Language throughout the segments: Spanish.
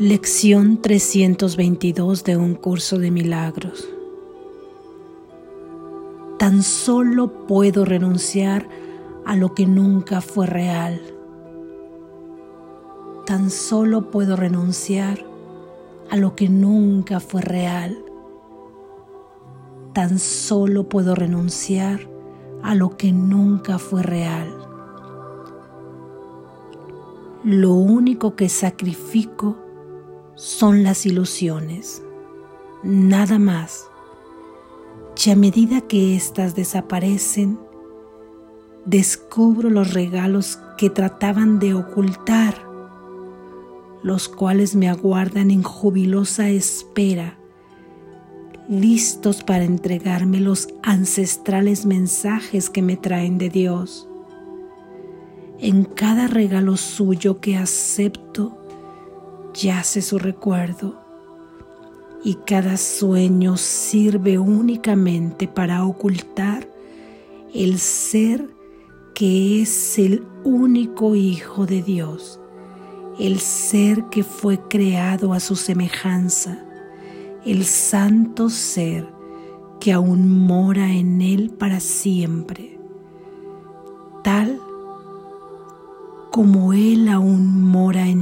Lección 322 de un curso de milagros. Tan solo puedo renunciar a lo que nunca fue real. Tan solo puedo renunciar a lo que nunca fue real. Tan solo puedo renunciar a lo que nunca fue real. Lo único que sacrifico son las ilusiones, nada más. Y a medida que éstas desaparecen, descubro los regalos que trataban de ocultar, los cuales me aguardan en jubilosa espera, listos para entregarme los ancestrales mensajes que me traen de Dios. En cada regalo suyo que acepto, yace su recuerdo y cada sueño sirve únicamente para ocultar el ser que es el único Hijo de Dios, el ser que fue creado a su semejanza, el santo ser que aún mora en Él para siempre, tal como Él aún mora en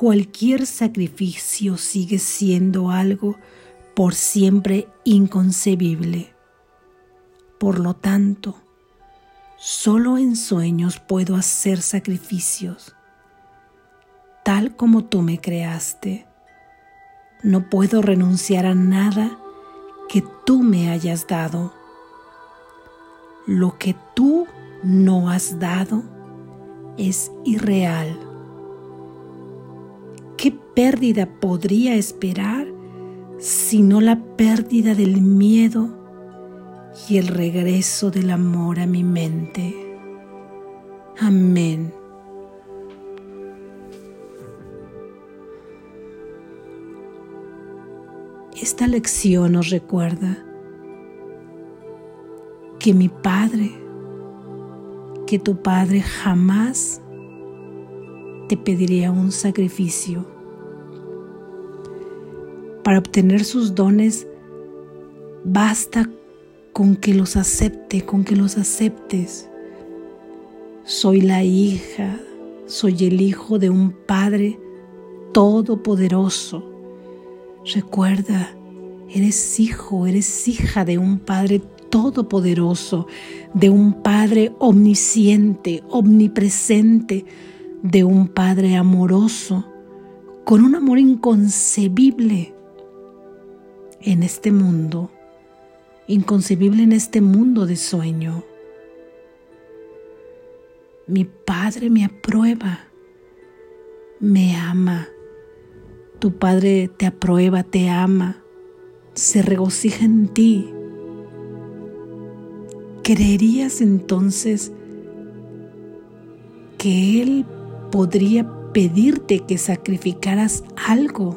cualquier sacrificio sigue siendo algo por siempre inconcebible. Por lo tanto, solo en sueños puedo hacer sacrificios, tal como tú me creaste. No puedo renunciar a nada que tú me hayas dado. Lo que tú no has dado, es irreal. ¿Qué pérdida podría esperar sino la pérdida del miedo y el regreso del amor a mi mente? Amén. Esta lección nos recuerda que mi Padre que tu Padre jamás te pediría un sacrificio. Para obtener sus dones basta con que los acepte, con que los aceptes. Soy la hija, soy el hijo de un Padre todopoderoso. Recuerda, eres hijo, eres hija de un Padre todopoderoso, de un Padre omnisciente, omnipresente, de un Padre amoroso, con un amor inconcebible en este mundo, inconcebible en este mundo de sueño. Mi Padre me aprueba, me ama. Tu Padre te aprueba, te ama, se regocija en ti ¿Creerías entonces que Él podría pedirte que sacrificaras algo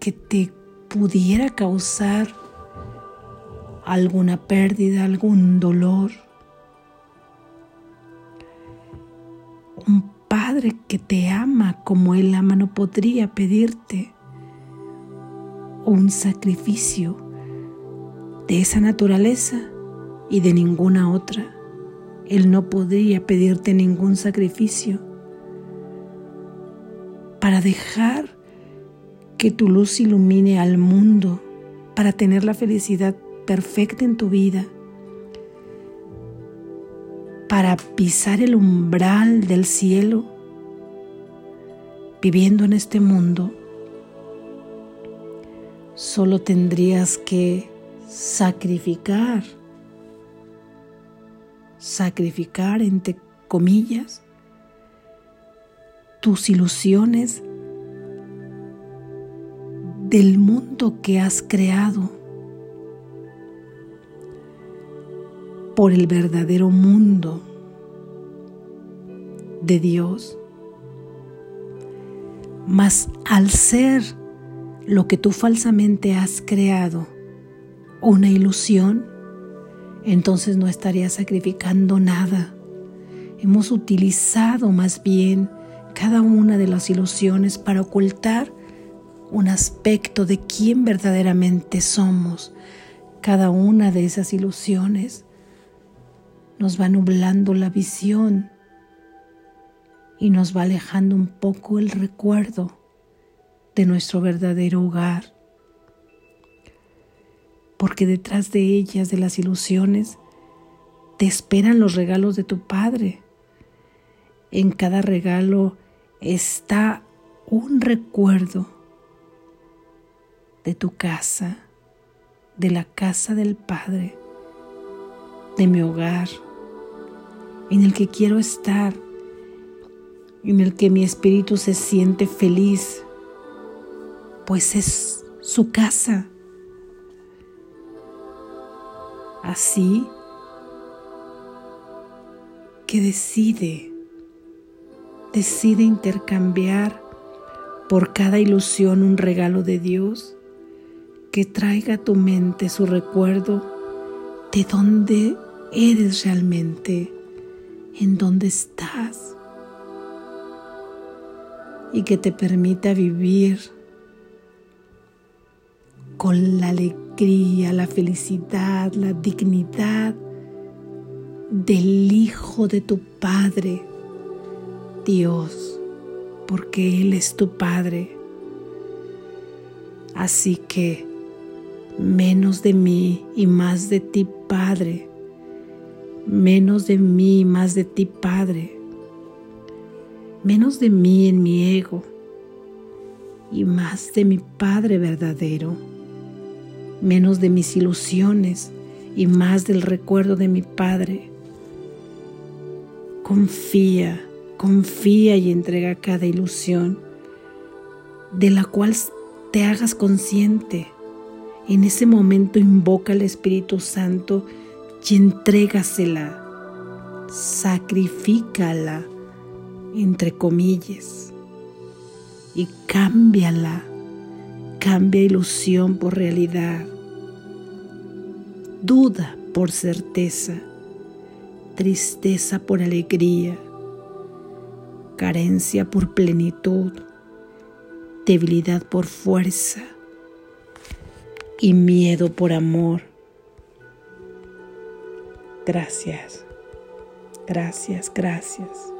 que te pudiera causar alguna pérdida, algún dolor? Un padre que te ama como Él ama no podría pedirte un sacrificio de esa naturaleza y de ninguna otra. Él no podría pedirte ningún sacrificio para dejar que tu luz ilumine al mundo, para tener la felicidad perfecta en tu vida, para pisar el umbral del cielo, viviendo en este mundo, solo tendrías que sacrificar sacrificar, entre comillas, tus ilusiones del mundo que has creado por el verdadero mundo de Dios. Mas al ser lo que tú falsamente has creado una ilusión, entonces no estarías sacrificando nada, hemos utilizado más bien cada una de las ilusiones para ocultar un aspecto de quién verdaderamente somos. Cada una de esas ilusiones nos va nublando la visión y nos va alejando un poco el recuerdo de nuestro verdadero hogar. Porque detrás de ellas, de las ilusiones, te esperan los regalos de tu Padre. En cada regalo está un recuerdo de tu casa, de la casa del Padre, de mi hogar, en el que quiero estar, en el que mi espíritu se siente feliz, pues es su casa. Así que decide, decide intercambiar por cada ilusión un regalo de Dios que traiga a tu mente su recuerdo de dónde eres realmente, en dónde estás y que te permita vivir con la alegría, la felicidad, la dignidad del Hijo de tu Padre, Dios, porque Él es tu Padre. Así que menos de mí y más de ti, Padre. Menos de mí y más de ti, Padre. Menos de mí en mi ego y más de mi Padre verdadero. Menos de mis ilusiones y más del recuerdo de mi Padre. Confía, confía y entrega cada ilusión de la cual te hagas consciente. En ese momento invoca al Espíritu Santo y entrégasela, sacrifícala, entre comillas, y cámbiala, cambia ilusión por realidad, duda por certeza tristeza por alegría, carencia por plenitud, debilidad por fuerza y miedo por amor. Gracias, gracias, gracias.